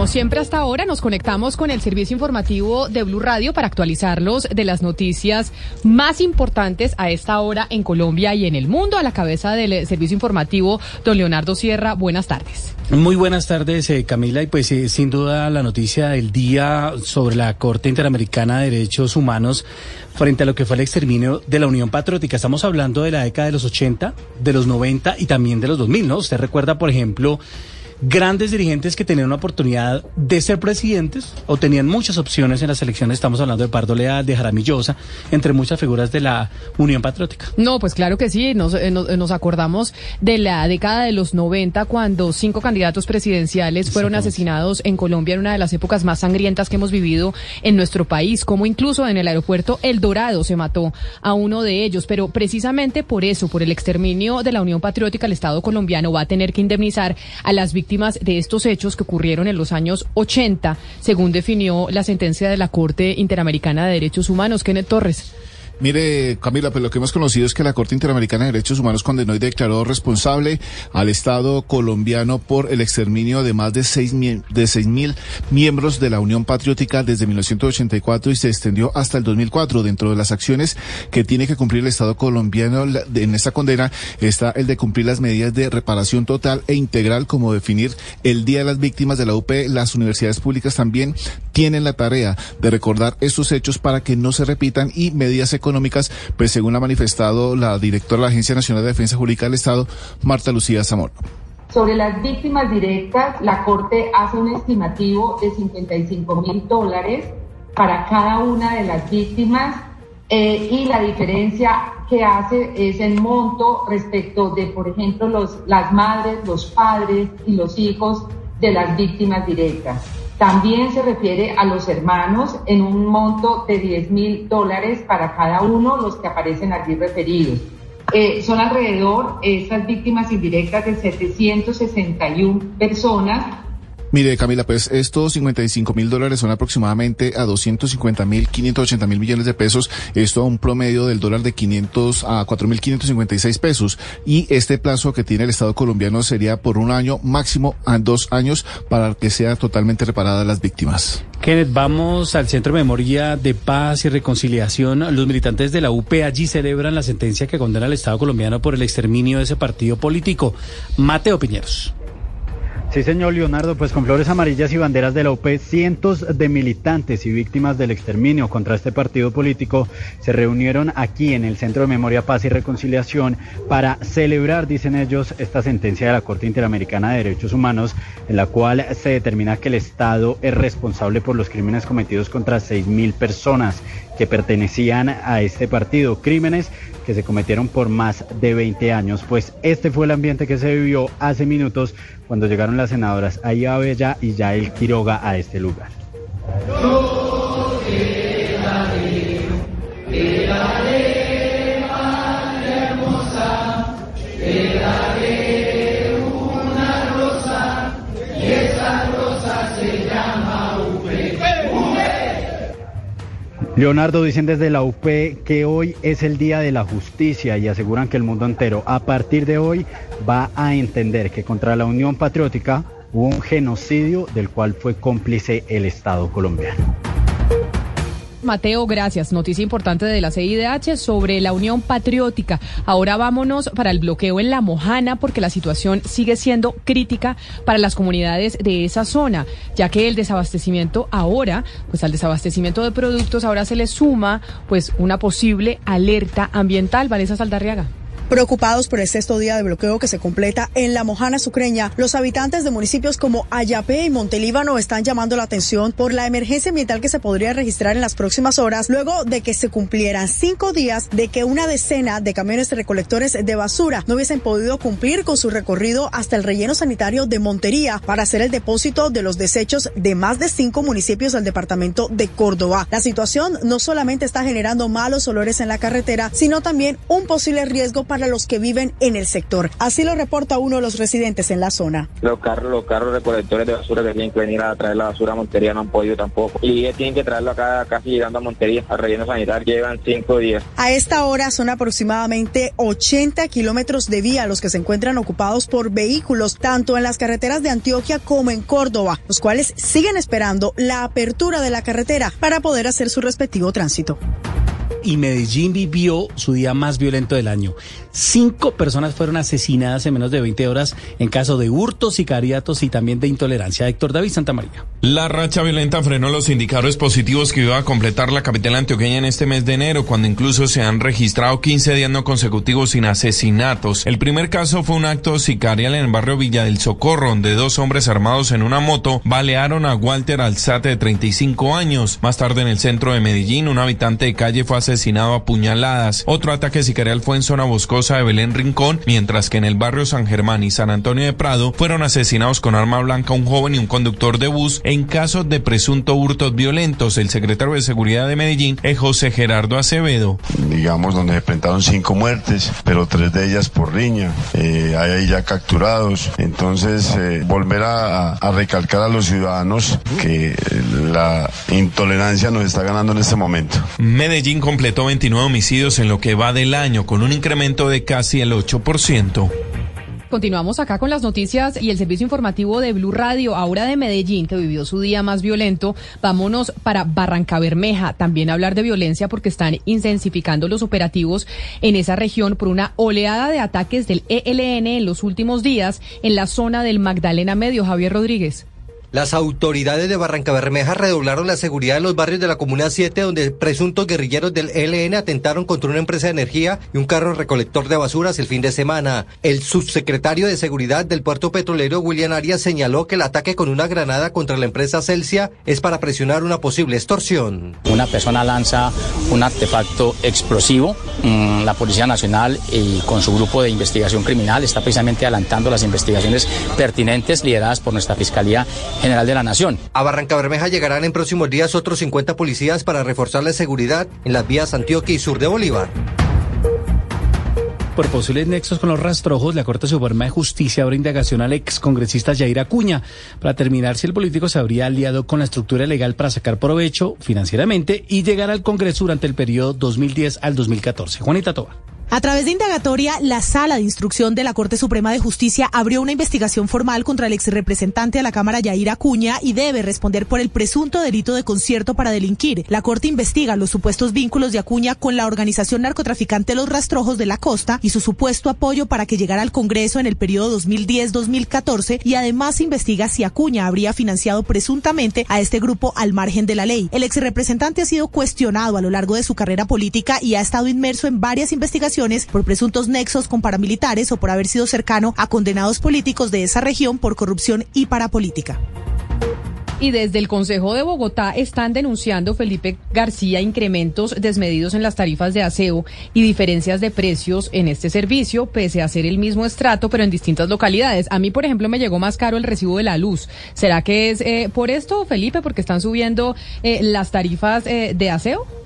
Como siempre hasta ahora nos conectamos con el servicio informativo de Blue Radio para actualizarlos de las noticias más importantes a esta hora en Colombia y en el mundo. A la cabeza del servicio informativo, don Leonardo Sierra, buenas tardes. Muy buenas tardes, eh, Camila. Y pues eh, sin duda la noticia del día sobre la Corte Interamericana de Derechos Humanos frente a lo que fue el exterminio de la Unión Patriótica. Estamos hablando de la década de los 80, de los 90 y también de los 2000, ¿no? Usted recuerda, por ejemplo, grandes dirigentes que tenían una oportunidad de ser presidentes o tenían muchas opciones en las elecciones. Estamos hablando de Pardo Leal, de Jaramillosa, entre muchas figuras de la Unión Patriótica. No, pues claro que sí. Nos, eh, nos, nos acordamos de la década de los 90 cuando cinco candidatos presidenciales fueron asesinados en Colombia en una de las épocas más sangrientas que hemos vivido en nuestro país, como incluso en el aeropuerto El Dorado se mató a uno de ellos. Pero precisamente por eso, por el exterminio de la Unión Patriótica, el Estado colombiano va a tener que indemnizar a las víctimas de estos hechos que ocurrieron en los años 80, según definió la sentencia de la Corte Interamericana de Derechos Humanos. Kenneth Torres. Mire, Camila, pues lo que hemos conocido es que la Corte Interamericana de Derechos Humanos condenó y declaró responsable al Estado colombiano por el exterminio de más de seis, de seis mil miembros de la Unión Patriótica desde 1984 y se extendió hasta el 2004. Dentro de las acciones que tiene que cumplir el Estado colombiano en esta condena está el de cumplir las medidas de reparación total e integral, como definir el Día de las Víctimas de la UP. Las universidades públicas también tienen la tarea de recordar estos hechos para que no se repitan y medidas económicas económicas, pues según ha manifestado la directora de la Agencia Nacional de Defensa Jurídica del Estado, Marta Lucía Zamora. Sobre las víctimas directas, la Corte hace un estimativo de 55 mil dólares para cada una de las víctimas eh, y la diferencia que hace es el monto respecto de, por ejemplo, los, las madres, los padres y los hijos de las víctimas directas. También se refiere a los hermanos en un monto de 10 mil dólares para cada uno, los que aparecen aquí referidos. Eh, son alrededor, estas víctimas indirectas, de 761 personas Mire, Camila, pues estos 55 mil dólares son aproximadamente a 250 mil, 580 mil millones de pesos. Esto a un promedio del dólar de 500 a 4 mil 556 pesos. Y este plazo que tiene el Estado colombiano sería por un año, máximo a dos años, para que sea totalmente reparada las víctimas. Kenneth, vamos al Centro de Memoria de Paz y Reconciliación. Los militantes de la UP allí celebran la sentencia que condena al Estado colombiano por el exterminio de ese partido político. Mateo Piñeros. Sí, señor Leonardo, pues con flores amarillas y banderas de la cientos de militantes y víctimas del exterminio contra este partido político se reunieron aquí en el Centro de Memoria, Paz y Reconciliación para celebrar, dicen ellos, esta sentencia de la Corte Interamericana de Derechos Humanos, en la cual se determina que el Estado es responsable por los crímenes cometidos contra seis mil personas que pertenecían a este partido, crímenes que se cometieron por más de 20 años. Pues este fue el ambiente que se vivió hace minutos cuando llegaron las senadoras Aya Bella y Yael Quiroga a este lugar. Leonardo dicen desde la UP que hoy es el día de la justicia y aseguran que el mundo entero a partir de hoy va a entender que contra la Unión Patriótica hubo un genocidio del cual fue cómplice el Estado colombiano. Mateo, gracias. Noticia importante de la CIDH sobre la Unión Patriótica. Ahora vámonos para el bloqueo en La Mojana porque la situación sigue siendo crítica para las comunidades de esa zona, ya que el desabastecimiento ahora, pues al desabastecimiento de productos ahora se le suma pues una posible alerta ambiental. Vanessa Saldarriaga. Preocupados por el sexto día de bloqueo que se completa en la Mojana Sucreña, los habitantes de municipios como Ayapé y Montelíbano están llamando la atención por la emergencia ambiental que se podría registrar en las próximas horas, luego de que se cumplieran cinco días de que una decena de camiones recolectores de basura no hubiesen podido cumplir con su recorrido hasta el relleno sanitario de Montería para hacer el depósito de los desechos de más de cinco municipios del departamento de Córdoba. La situación no solamente está generando malos olores en la carretera, sino también un posible riesgo para para los que viven en el sector. Así lo reporta uno de los residentes en la zona. Los carros, los carros recolectores de basura que tienen que venir a traer la basura a Montería no han podido tampoco. Y ellos tienen que traerlo acá casi llegando a Montería, al relleno sanitario, llevan cinco días. A esta hora son aproximadamente 80 kilómetros de vía los que se encuentran ocupados por vehículos, tanto en las carreteras de Antioquia como en Córdoba, los cuales siguen esperando la apertura de la carretera para poder hacer su respectivo tránsito y Medellín vivió su día más violento del año. Cinco personas fueron asesinadas en menos de 20 horas en caso de hurtos, sicariatos y también de intolerancia. Héctor David Santa María. La racha violenta frenó los indicadores positivos que iba a completar la capital antioqueña en este mes de enero, cuando incluso se han registrado 15 días no consecutivos sin asesinatos. El primer caso fue un acto sicarial en el barrio Villa del Socorro, donde dos hombres armados en una moto balearon a Walter Alzate de 35 años. Más tarde en el centro de Medellín, un habitante de calle fue asesinado a puñaladas. Otro ataque sicarial fue en zona boscosa de Belén Rincón, mientras que en el barrio San Germán y San Antonio de Prado fueron asesinados con arma blanca un joven y un conductor de bus en caso de presunto hurtos violentos. El secretario de Seguridad de Medellín es José Gerardo Acevedo. Digamos, donde se enfrentaron cinco muertes, pero tres de ellas por riña. Eh, hay ahí ya capturados. Entonces, eh, volver a, a recalcar a los ciudadanos que la intolerancia nos está ganando en este momento. Medellín completó 29 homicidios en lo que va del año, con un incremento de casi el 8%. Continuamos acá con las noticias y el servicio informativo de Blue Radio, ahora de Medellín, que vivió su día más violento. Vámonos para Barranca Bermeja, también hablar de violencia porque están intensificando los operativos en esa región por una oleada de ataques del ELN en los últimos días en la zona del Magdalena Medio. Javier Rodríguez. Las autoridades de Barranca Bermeja redoblaron la seguridad en los barrios de la Comuna 7, donde presuntos guerrilleros del ELN atentaron contra una empresa de energía y un carro recolector de basuras el fin de semana. El subsecretario de Seguridad del puerto petrolero, William Arias, señaló que el ataque con una granada contra la empresa Celsia es para presionar una posible extorsión. Una persona lanza un artefacto explosivo. Mm, la Policía Nacional y con su grupo de investigación criminal está precisamente adelantando las investigaciones pertinentes lideradas por nuestra Fiscalía General de la Nación. A Barranca Bermeja llegarán en próximos días otros 50 policías para reforzar la seguridad en las vías Antioquia y sur de Bolívar. Por posibles nexos con los rastrojos, la Corte Suprema de Justicia abre indagación al excongresista Jair Acuña para determinar si el político se habría aliado con la estructura legal para sacar provecho financieramente y llegar al Congreso durante el periodo 2010 al 2014. Juanita Toba. A través de indagatoria, la Sala de Instrucción de la Corte Suprema de Justicia abrió una investigación formal contra el exrepresentante de la Cámara Yair Acuña y debe responder por el presunto delito de concierto para delinquir. La Corte investiga los supuestos vínculos de Acuña con la organización narcotraficante Los Rastrojos de la Costa y su supuesto apoyo para que llegara al Congreso en el periodo 2010-2014 y además investiga si Acuña habría financiado presuntamente a este grupo al margen de la ley. El exrepresentante ha sido cuestionado a lo largo de su carrera política y ha estado inmerso en varias investigaciones por presuntos nexos con paramilitares o por haber sido cercano a condenados políticos de esa región por corrupción y parapolítica. Y desde el Consejo de Bogotá están denunciando, Felipe García, incrementos desmedidos en las tarifas de aseo y diferencias de precios en este servicio, pese a ser el mismo estrato, pero en distintas localidades. A mí, por ejemplo, me llegó más caro el recibo de la luz. ¿Será que es eh, por esto, Felipe, porque están subiendo eh, las tarifas eh, de aseo?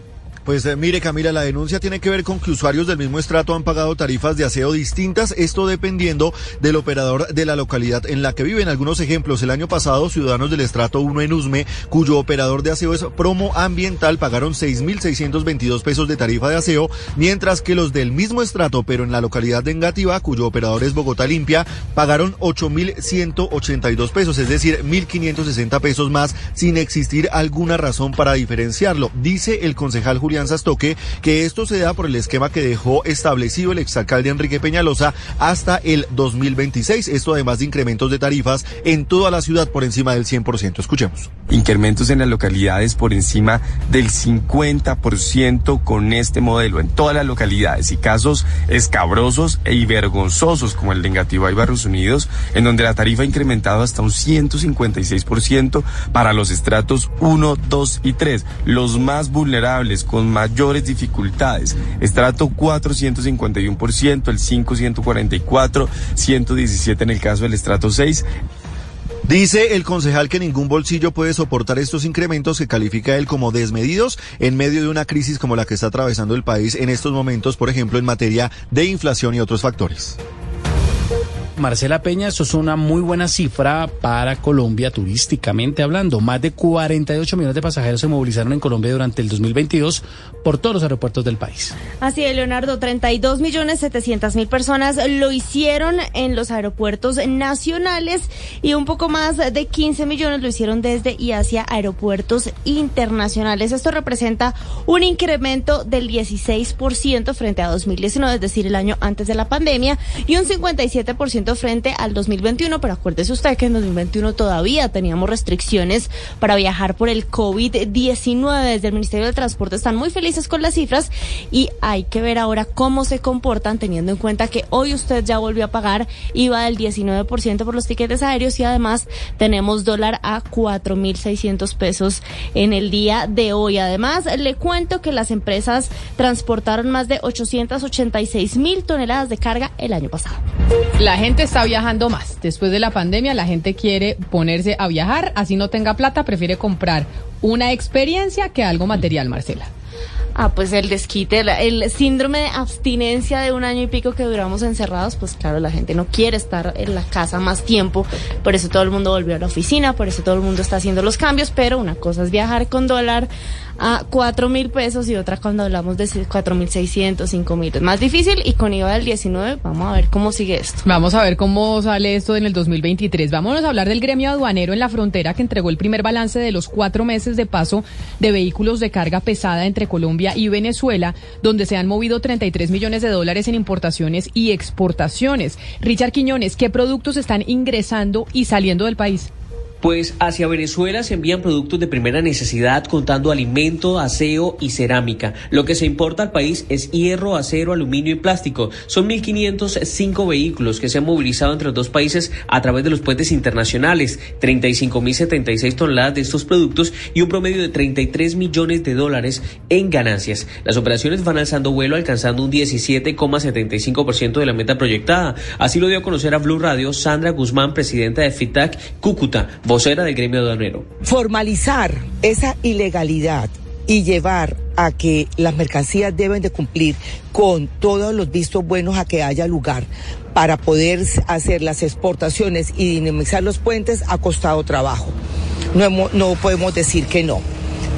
Pues eh, mire Camila, la denuncia tiene que ver con que usuarios del mismo estrato han pagado tarifas de aseo distintas, esto dependiendo del operador de la localidad en la que viven. Algunos ejemplos, el año pasado ciudadanos del estrato 1 en Usme, cuyo operador de aseo es Promo Ambiental, pagaron 6.622 pesos de tarifa de aseo, mientras que los del mismo estrato, pero en la localidad de Engativá, cuyo operador es Bogotá Limpia, pagaron 8.182 pesos, es decir, 1.560 pesos más, sin existir alguna razón para diferenciarlo. Dice el concejal Julio Sastoque que esto se da por el esquema que dejó establecido el exalcalde Enrique Peñalosa hasta el 2026. Esto además de incrementos de tarifas en toda la ciudad por encima del 100%. Escuchemos. Incrementos en las localidades por encima del 50% con este modelo en todas las localidades y casos escabrosos e vergonzosos como el de Engativá y Barrios Unidos, en donde la tarifa ha incrementado hasta un 156% para los estratos 1, 2 y 3, los más vulnerables con mayores dificultades. Estrato 4, 151%, el 5, 144, 117 en el caso del estrato 6. Dice el concejal que ningún bolsillo puede soportar estos incrementos que califica él como desmedidos en medio de una crisis como la que está atravesando el país en estos momentos, por ejemplo, en materia de inflación y otros factores. Marcela Peña, eso es una muy buena cifra para Colombia turísticamente hablando. Más de 48 millones de pasajeros se movilizaron en Colombia durante el 2022 por todos los aeropuertos del país. Así es, Leonardo, 32 millones 700 mil personas lo hicieron en los aeropuertos nacionales y un poco más de 15 millones lo hicieron desde y hacia aeropuertos internacionales. Esto representa un incremento del 16% frente a 2019, es decir, el año antes de la pandemia, y un 57% frente al 2021, pero acuérdese usted que en 2021 todavía teníamos restricciones para viajar por el COVID-19. Desde el Ministerio del Transporte están muy felices con las cifras y hay que ver ahora cómo se comportan teniendo en cuenta que hoy usted ya volvió a pagar IVA del 19% por los tiquetes aéreos y además tenemos dólar a 4.600 pesos en el día de hoy. Además, le cuento que las empresas transportaron más de 886 mil toneladas de carga el año pasado. La gente está viajando más. Después de la pandemia, la gente quiere ponerse a viajar, así no tenga plata, prefiere comprar una experiencia que algo material, Marcela. Ah, pues el desquite, el síndrome de abstinencia de un año y pico que duramos encerrados, pues claro, la gente no quiere estar en la casa más tiempo, por eso todo el mundo volvió a la oficina, por eso todo el mundo está haciendo los cambios, pero una cosa es viajar con dólar a cuatro mil pesos y otra cuando hablamos de cuatro mil seiscientos, cinco mil. Es más difícil y con IVA del 19 vamos a ver cómo sigue esto. Vamos a ver cómo sale esto en el 2023. Vámonos a hablar del gremio aduanero en la frontera que entregó el primer balance de los cuatro meses de paso de vehículos de carga pesada entre Colombia y Venezuela, donde se han movido 33 millones de dólares en importaciones y exportaciones. Richard Quiñones, ¿qué productos están ingresando y saliendo del país? Pues hacia Venezuela se envían productos de primera necesidad contando alimento, aseo y cerámica. Lo que se importa al país es hierro, acero, aluminio y plástico. Son 1.505 vehículos que se han movilizado entre los dos países a través de los puentes internacionales, 35.076 toneladas de estos productos y un promedio de 33 millones de dólares en ganancias. Las operaciones van alzando vuelo alcanzando un 17,75% de la meta proyectada. Así lo dio a conocer a Blue Radio Sandra Guzmán, presidenta de FITAC Cúcuta vocera del gremio aduanero. Formalizar esa ilegalidad y llevar a que las mercancías deben de cumplir con todos los vistos buenos a que haya lugar para poder hacer las exportaciones y dinamizar los puentes ha costado trabajo. No, no podemos decir que no.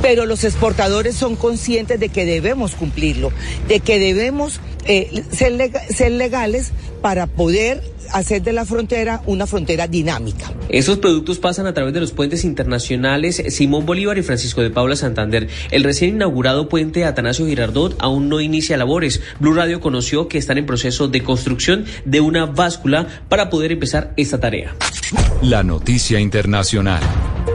Pero los exportadores son conscientes de que debemos cumplirlo, de que debemos eh, ser, ser legales para poder hacer de la frontera una frontera dinámica. Esos productos pasan a través de los puentes internacionales Simón Bolívar y Francisco de Paula Santander. El recién inaugurado puente Atanasio Girardot aún no inicia labores. Blue Radio conoció que están en proceso de construcción de una báscula para poder empezar esta tarea. La noticia internacional.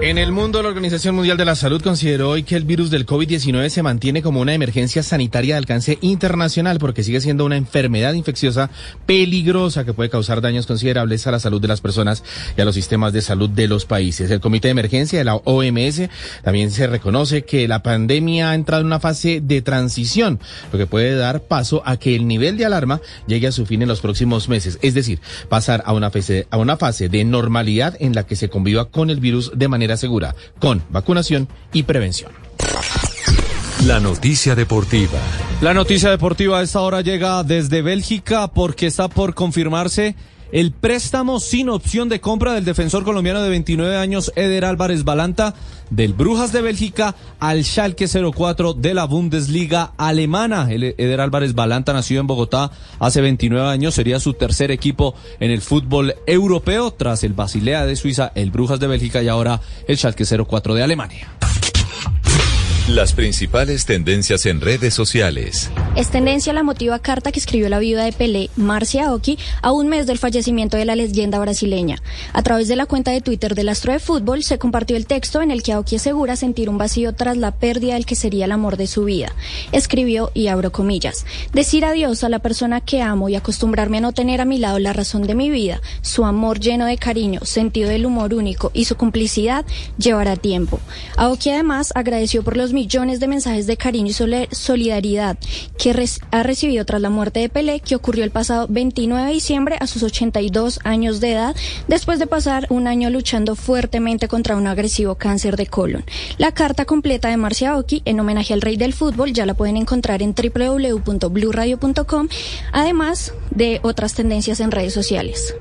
En el mundo, la Organización Mundial de la Salud consideró hoy que el virus del COVID-19 se mantiene como una emergencia sanitaria de alcance internacional porque sigue siendo una enfermedad infecciosa peligrosa que puede causar daños considerables a la salud de las personas y a los sistemas de salud de los países. El Comité de Emergencia de la OMS también se reconoce que la pandemia ha entrado en una fase de transición, lo que puede dar paso a que el nivel de alarma llegue a su fin en los próximos meses, es decir, pasar a una fase, a una fase de normalidad en la que se conviva con el virus de manera segura, con vacunación y prevención. La noticia deportiva. La noticia deportiva a esta hora llega desde Bélgica porque está por confirmarse el préstamo sin opción de compra del defensor colombiano de 29 años Eder Álvarez Balanta del Brujas de Bélgica al Schalke 04 de la Bundesliga alemana. Eder Álvarez Balanta nació en Bogotá hace 29 años, sería su tercer equipo en el fútbol europeo tras el Basilea de Suiza, el Brujas de Bélgica y ahora el Schalke 04 de Alemania. Las principales tendencias en redes sociales. Es tendencia la motiva carta que escribió la viuda de Pelé, Marcia Oki, a un mes del fallecimiento de la leyenda brasileña. A través de la cuenta de Twitter del astro de fútbol se compartió el texto en el que Aoki asegura sentir un vacío tras la pérdida del que sería el amor de su vida. Escribió, y abro comillas, decir adiós a la persona que amo y acostumbrarme a no tener a mi lado la razón de mi vida, su amor lleno de cariño, sentido del humor único y su complicidad llevará tiempo. Aoki además agradeció por los millones de mensajes de cariño y solidaridad que ha recibido tras la muerte de Pelé, que ocurrió el pasado 29 de diciembre a sus 82 años de edad, después de pasar un año luchando fuertemente contra un agresivo cáncer de colon. La carta completa de Marcia Oki, en homenaje al rey del fútbol, ya la pueden encontrar en www.bluradio.com, además de otras tendencias en redes sociales.